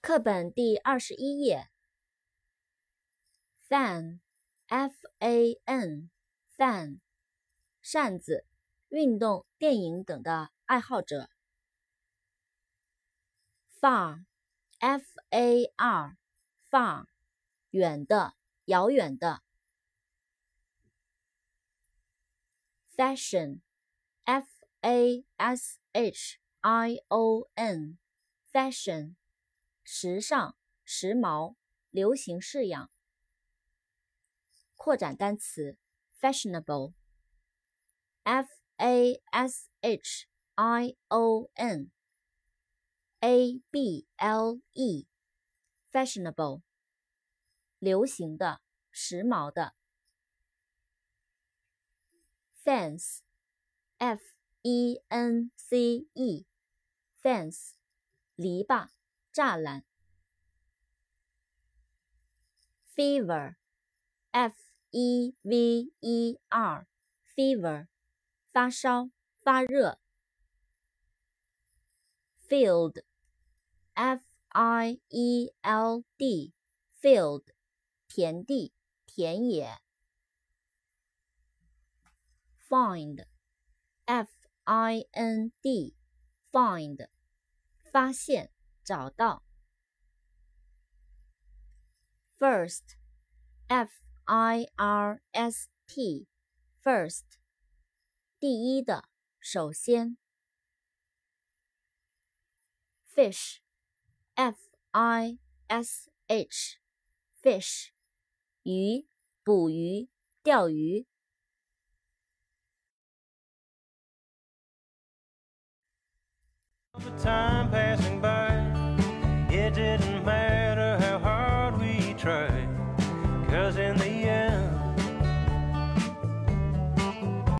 课本第二十一页。fan，f-a-n，fan，扇子，运动、电影等的爱好者。far，f-a-r，far，远的，遥远的。fashion，f-a-s-h-i-o-n，fashion。时尚、时髦、流行式样。扩展单词：fashionable，f a s h i o n a b l e，fashionable，流行的、时髦的。fence，f e n c e，fence，篱笆。栅栏。fever，f e v e r，fever，发烧、发热。field，f i e l d，field，田地、田野。find，f i n d，find，发现。找到。First，f i r s t，first，第一的，首先。Fish，f i s h，fish，鱼，捕鱼，钓鱼。Didn't matter how hard we tried, cause in